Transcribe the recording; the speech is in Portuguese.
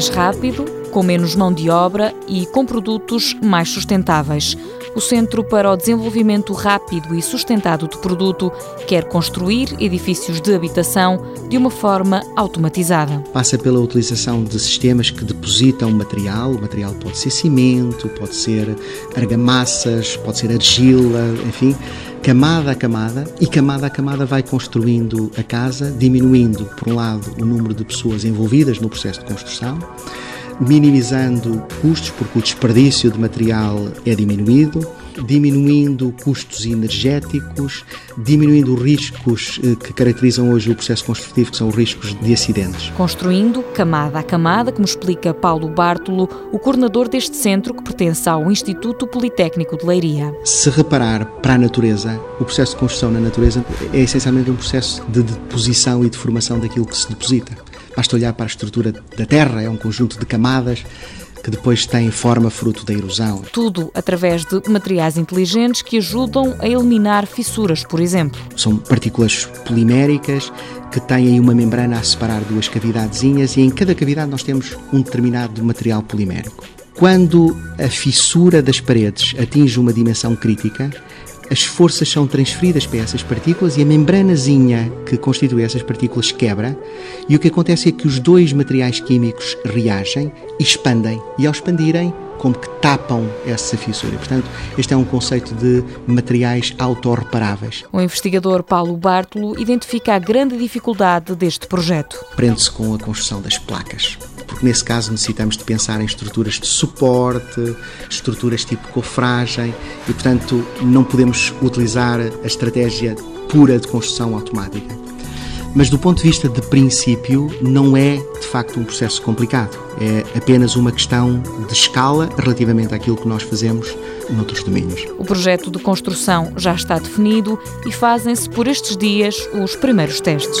mais rápido, com menos mão de obra e com produtos mais sustentáveis. O Centro para o Desenvolvimento Rápido e Sustentado de Produto quer construir edifícios de habitação de uma forma automatizada. Passa pela utilização de sistemas que depositam material. O material pode ser cimento, pode ser argamassas, pode ser argila, enfim camada a camada, e camada a camada vai construindo a casa, diminuindo, por um lado, o número de pessoas envolvidas no processo de construção, minimizando custos, porque o desperdício de material é diminuído, diminuindo custos energéticos, diminuindo riscos eh, que caracterizam hoje o processo construtivo, que são os riscos de acidentes. Construindo camada a camada, como explica Paulo Bartolo, o coordenador deste centro que pertence ao Instituto Politécnico de Leiria. Se reparar para a natureza, o processo de construção na natureza é essencialmente um processo de deposição e de formação daquilo que se deposita. Basta olhar para a estrutura da Terra, é um conjunto de camadas que depois têm forma fruto da erosão. Tudo através de materiais inteligentes que ajudam a eliminar fissuras, por exemplo. São partículas poliméricas que têm uma membrana a separar duas cavidadezinhas e em cada cavidade nós temos um determinado material polimérico. Quando a fissura das paredes atinge uma dimensão crítica, as forças são transferidas para essas partículas e a membranazinha que constitui essas partículas quebra e o que acontece é que os dois materiais químicos reagem e expandem e ao expandirem como que tapam essa fissura. Portanto, este é um conceito de materiais autorreparáveis. O investigador Paulo Bartolo identifica a grande dificuldade deste projeto. Prende-se com a construção das placas porque nesse caso necessitamos de pensar em estruturas de suporte, estruturas tipo cofragem e, portanto, não podemos utilizar a estratégia pura de construção automática. Mas do ponto de vista de princípio, não é de facto um processo complicado. É apenas uma questão de escala relativamente àquilo que nós fazemos noutros domínios. O projeto de construção já está definido e fazem-se por estes dias os primeiros testes.